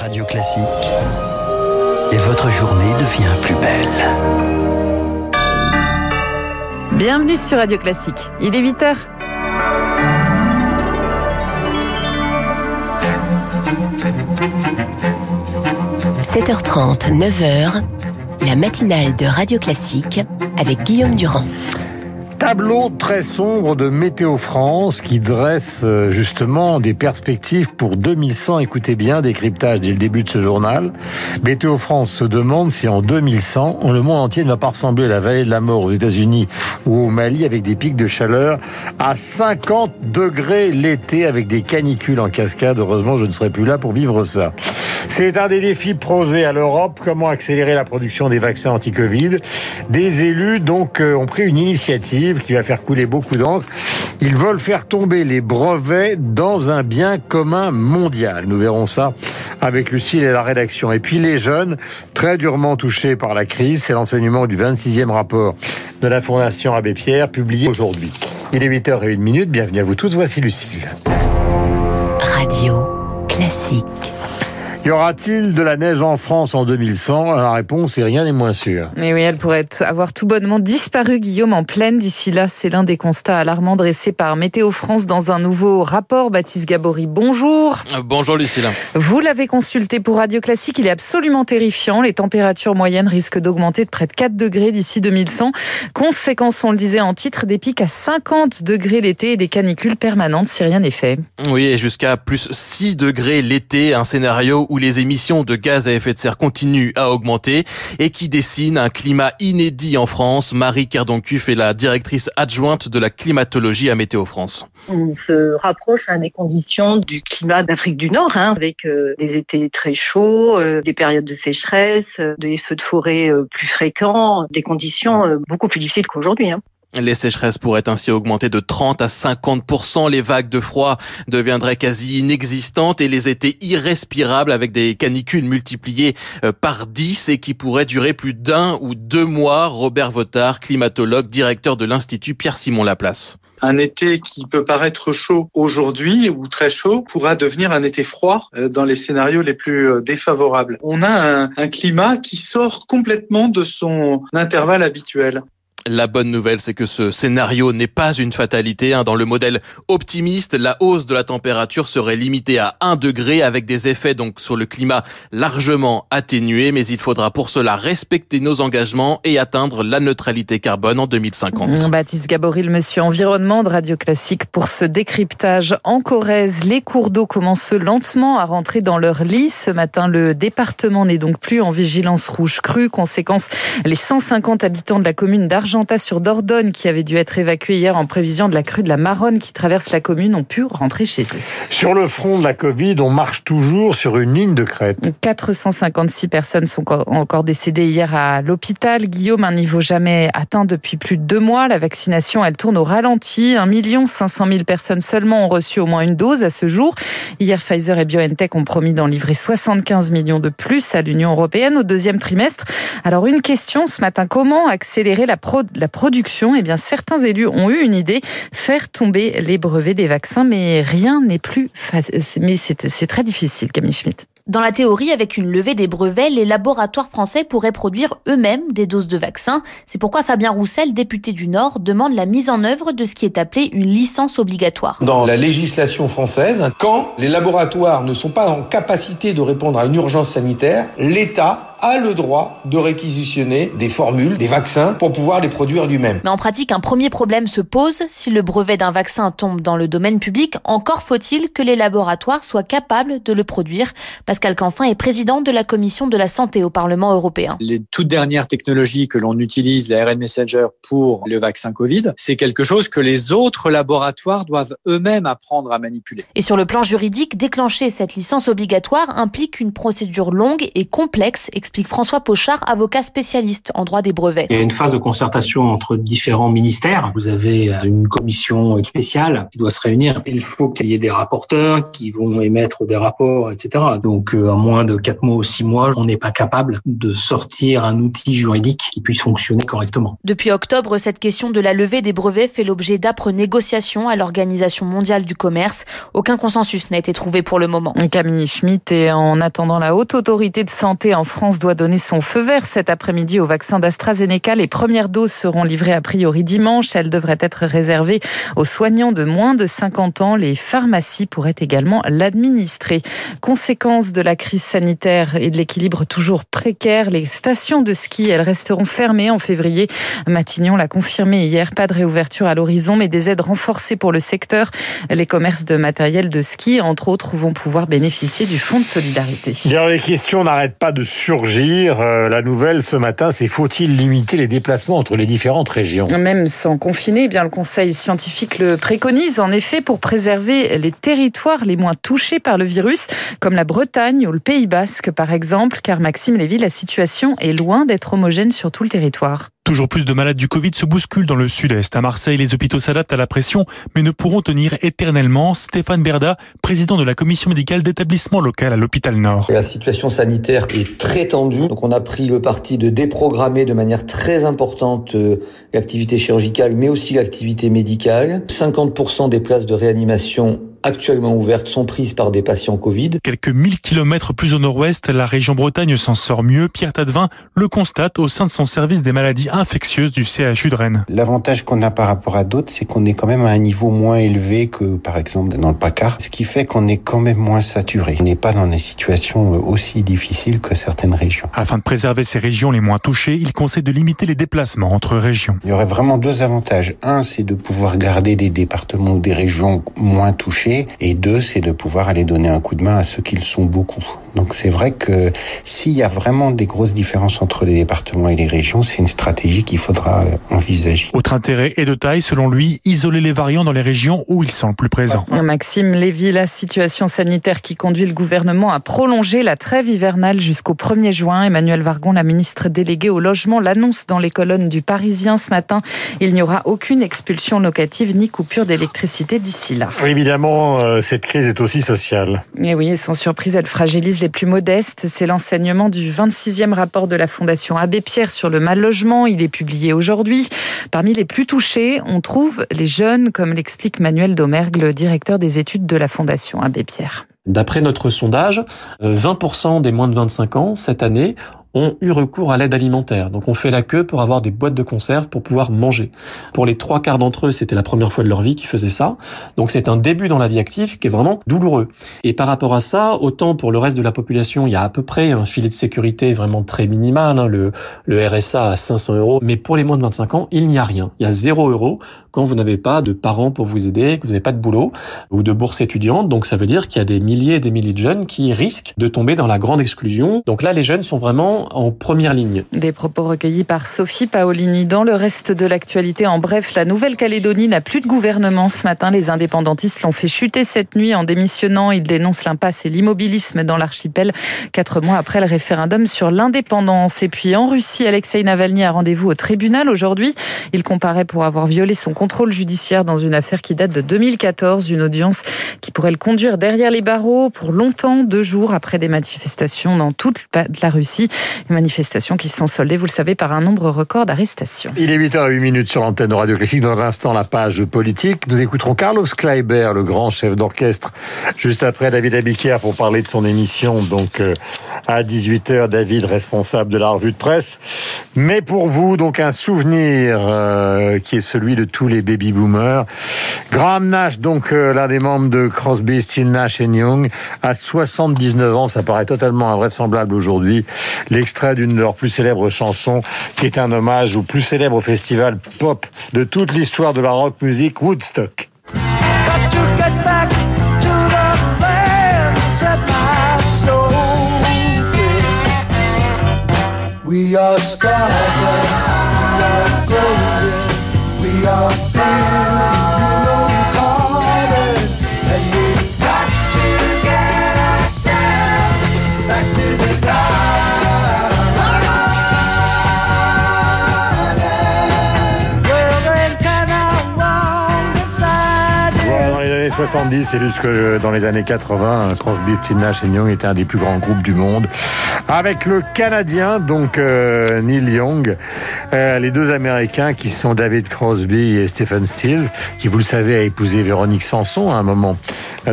Radio Classique. Et votre journée devient plus belle. Bienvenue sur Radio Classique. Il est 8h. – 7h30, 9h, la matinale de Radio Classique avec Guillaume Durand. Tableau très sombre de Météo France qui dresse euh, justement des perspectives pour 2100. Écoutez bien, décryptage dès le début de ce journal. Météo France se demande si en 2100, le monde entier ne va pas ressembler à la vallée de la mort aux États-Unis ou au Mali avec des pics de chaleur à 50 degrés l'été avec des canicules en cascade. Heureusement, je ne serai plus là pour vivre ça. C'est un des défis posés à l'Europe. Comment accélérer la production des vaccins anti-Covid? Des élus donc euh, ont pris une initiative qui va faire couler beaucoup d'encre. Ils veulent faire tomber les brevets dans un bien commun mondial. Nous verrons ça avec Lucille et la rédaction. Et puis les jeunes, très durement touchés par la crise, c'est l'enseignement du 26e rapport de la Fondation Abbé Pierre, publié aujourd'hui. Il est 8h01, bienvenue à vous tous, voici Lucille. Radio classique. Y aura-t-il de la neige en France en 2100 La réponse est rien n'est moins sûr. Mais oui, elle pourrait avoir tout bonnement disparu, Guillaume, en pleine. D'ici là, c'est l'un des constats alarmants dressés par Météo France dans un nouveau rapport. Baptiste Gabory, bonjour. Bonjour Lucille. Vous l'avez consulté pour Radio Classique, il est absolument terrifiant. Les températures moyennes risquent d'augmenter de près de 4 degrés d'ici 2100. Conséquence, on le disait en titre, des pics à 50 degrés l'été et des canicules permanentes si rien n'est fait. Oui, et jusqu'à plus 6 degrés l'été, un scénario où les émissions de gaz à effet de serre continuent à augmenter et qui dessine un climat inédit en France. Marie Cardoncuff est la directrice adjointe de la climatologie à Météo France. On se rapproche hein, des conditions du climat d'Afrique du Nord, hein, avec euh, des étés très chauds, euh, des périodes de sécheresse, euh, des feux de forêt plus fréquents, des conditions beaucoup plus difficiles qu'aujourd'hui. Hein. Les sécheresses pourraient ainsi augmenter de 30 à 50%, les vagues de froid deviendraient quasi inexistantes et les étés irrespirables avec des canicules multipliées euh, par 10 et qui pourraient durer plus d'un ou deux mois. Robert Votard, climatologue, directeur de l'Institut Pierre-Simon Laplace un été qui peut paraître chaud aujourd'hui ou très chaud pourra devenir un été froid euh, dans les scénarios les plus euh, défavorables. On a un, un climat qui sort complètement de son intervalle habituel. La bonne nouvelle, c'est que ce scénario n'est pas une fatalité. Hein. Dans le modèle optimiste, la hausse de la température serait limitée à 1 degré avec des effets donc sur le climat largement atténués. Mais il faudra pour cela respecter nos engagements et atteindre la neutralité carbone en 2050. Baptiste Gaboril, monsieur environnement de Radio Classique pour ce décryptage. En Corrèze, les cours d'eau commencent lentement à rentrer dans leur lit. Ce matin, le département n'est donc plus en vigilance rouge crue. Conséquence, les 150 habitants de la commune d'Argent sur Dordogne, qui avait dû être évacué hier en prévision de la crue de la Maronne qui traverse la commune, ont pu rentrer chez eux. Sur le front de la Covid, on marche toujours sur une ligne de crête. 456 personnes sont encore décédées hier à l'hôpital. Guillaume, un niveau jamais atteint depuis plus de deux mois. La vaccination, elle tourne au ralenti. 1 500 000 personnes seulement ont reçu au moins une dose à ce jour. Hier, Pfizer et BioNTech ont promis d'en livrer 75 millions de plus à l'Union européenne au deuxième trimestre. Alors, une question ce matin, comment accélérer la production la production, eh bien, certains élus ont eu une idée, faire tomber les brevets des vaccins, mais rien n'est plus facile. Mais c'est très difficile, Camille Schmitt. Dans la théorie, avec une levée des brevets, les laboratoires français pourraient produire eux-mêmes des doses de vaccins. C'est pourquoi Fabien Roussel, député du Nord, demande la mise en œuvre de ce qui est appelé une licence obligatoire. Dans la législation française, quand les laboratoires ne sont pas en capacité de répondre à une urgence sanitaire, l'État a le droit de réquisitionner des formules, des vaccins pour pouvoir les produire lui-même. Mais en pratique, un premier problème se pose. Si le brevet d'un vaccin tombe dans le domaine public, encore faut-il que les laboratoires soient capables de le produire. Pascal Canfin est président de la commission de la santé au Parlement européen. Les toutes dernières technologies que l'on utilise, la RN Messenger pour le vaccin Covid, c'est quelque chose que les autres laboratoires doivent eux-mêmes apprendre à manipuler. Et sur le plan juridique, déclencher cette licence obligatoire implique une procédure longue et complexe, explique François Pochard, avocat spécialiste en droit des brevets. Il y a une phase de concertation entre différents ministères. Vous avez une commission spéciale qui doit se réunir. Il faut qu'il y ait des rapporteurs qui vont émettre des rapports, etc. Donc, euh, en moins de quatre mois ou six mois, on n'est pas capable de sortir un outil juridique qui puisse fonctionner correctement. Depuis octobre, cette question de la levée des brevets fait l'objet d'âpres négociations à l'Organisation mondiale du commerce. Aucun consensus n'a été trouvé pour le moment. Camille Schmitt et en attendant la haute autorité de santé en France doit donner son feu vert cet après-midi au vaccin d'AstraZeneca. Les premières doses seront livrées a priori dimanche. Elles devraient être réservées aux soignants de moins de 50 ans. Les pharmacies pourraient également l'administrer. Conséquence de la crise sanitaire et de l'équilibre toujours précaire, les stations de ski, elles resteront fermées en février. Matignon l'a confirmé hier. Pas de réouverture à l'horizon, mais des aides renforcées pour le secteur. Les commerces de matériel de ski, entre autres, vont pouvoir bénéficier du fonds de solidarité. Les questions n'arrêtent pas de surgir. Euh, la nouvelle ce matin, c'est faut-il limiter les déplacements entre les différentes régions? Même sans confiner, eh bien le Conseil scientifique le préconise en effet pour préserver les territoires les moins touchés par le virus, comme la Bretagne ou le Pays Basque par exemple, car Maxime Lévy, la situation est loin d'être homogène sur tout le territoire. Toujours plus de malades du Covid se bousculent dans le sud-est. À Marseille, les hôpitaux s'adaptent à la pression, mais ne pourront tenir éternellement. Stéphane Berda, président de la commission médicale d'établissement local à l'hôpital Nord. La situation sanitaire est très tendue, donc on a pris le parti de déprogrammer de manière très importante euh, l'activité chirurgicale, mais aussi l'activité médicale. 50% des places de réanimation actuellement ouvertes sont prises par des patients Covid. Quelques 1000 kilomètres plus au nord-ouest, la région Bretagne s'en sort mieux. Pierre Tadevin le constate au sein de son service des maladies infectieuses du CHU de Rennes. L'avantage qu'on a par rapport à d'autres, c'est qu'on est quand même à un niveau moins élevé que par exemple dans le PACAR, ce qui fait qu'on est quand même moins saturé. On n'est pas dans des situations aussi difficiles que certaines régions. Afin de préserver ces régions les moins touchées, il conseille de limiter les déplacements entre régions. Il y aurait vraiment deux avantages. Un, c'est de pouvoir garder des départements ou des régions moins touchées et deux, c'est de pouvoir aller donner un coup de main à ceux qui le sont beaucoup. Donc c'est vrai que s'il y a vraiment des grosses différences entre les départements et les régions, c'est une stratégie qu'il faudra envisager. Autre intérêt et de taille, selon lui, isoler les variants dans les régions où ils sont le plus présents. Maxime Lévy, la situation sanitaire qui conduit le gouvernement à prolonger la trêve hivernale jusqu'au 1er juin. Emmanuel Vargon, la ministre déléguée au logement, l'annonce dans les colonnes du Parisien ce matin. Il n'y aura aucune expulsion locative ni coupure d'électricité d'ici là. Évidemment, euh, cette crise est aussi sociale. Et oui, sans surprise, elle fragilise les plus modestes. C'est l'enseignement du 26e rapport de la Fondation Abbé Pierre sur le mal logement. Il est publié aujourd'hui. Parmi les plus touchés, on trouve les jeunes, comme l'explique Manuel Domergue, le directeur des études de la Fondation Abbé Pierre. D'après notre sondage, 20% euh, des moins de 25 ans cette année ont eu recours à l'aide alimentaire. Donc on fait la queue pour avoir des boîtes de conserve pour pouvoir manger. Pour les trois quarts d'entre eux, c'était la première fois de leur vie qu'ils faisaient ça. Donc c'est un début dans la vie active qui est vraiment douloureux. Et par rapport à ça, autant pour le reste de la population, il y a à peu près un filet de sécurité vraiment très minimal, hein, le, le RSA à 500 euros. Mais pour les moins de 25 ans, il n'y a rien. Il y a 0 euros quand vous n'avez pas de parents pour vous aider, que vous n'avez pas de boulot ou de bourse étudiante. Donc ça veut dire qu'il y a des milliers et des milliers de jeunes qui risquent de tomber dans la grande exclusion. Donc là, les jeunes sont vraiment en première ligne. Des propos recueillis par Sophie Paolini. Dans le reste de l'actualité, en bref, la Nouvelle-Calédonie n'a plus de gouvernement ce matin. Les indépendantistes l'ont fait chuter cette nuit en démissionnant. Ils dénoncent l'impasse et l'immobilisme dans l'archipel, quatre mois après le référendum sur l'indépendance. Et puis en Russie, Alexei Navalny a rendez-vous au tribunal aujourd'hui. Il comparaît pour avoir violé son contrôle judiciaire dans une affaire qui date de 2014, une audience qui pourrait le conduire derrière les barreaux pour longtemps, deux jours après des manifestations dans toute la Russie manifestations qui se sont soldées, vous le savez, par un nombre record d'arrestations. Il est 8h08 minutes sur l'antenne Radio Classique. Dans un instant, la page politique. Nous écouterons Carlos Kleiber, le grand chef d'orchestre, juste après David Abiquière pour parler de son émission. Donc, euh, à 18h, David, responsable de la revue de presse. Mais pour vous, donc, un souvenir euh, qui est celui de tous les baby-boomers. Graham Nash, donc euh, l'un des membres de Crosby, Still Nash et Young, à 79 ans, ça paraît totalement invraisemblable aujourd'hui. L'extrait d'une de leurs plus célèbres chansons, qui est un hommage au plus célèbre festival pop de toute l'histoire de la rock music, Woodstock. 70 et jusque dans les années 80, Crosby, Stills, Nash Young était un des plus grands groupes du monde. Avec le Canadien, donc euh, Neil Young, euh, les deux Américains qui sont David Crosby et Stephen Stills, qui vous le savez a épousé Véronique Sanson à un moment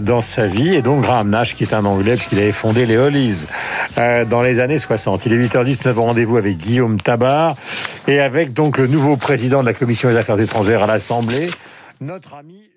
dans sa vie, et donc Graham Nash qui est un Anglais puisqu'il avait fondé les Hollies euh, dans les années 60. Il est 8h10, nous rendez-vous avec Guillaume Tabar et avec donc le nouveau président de la Commission des Affaires étrangères à l'Assemblée, notre ami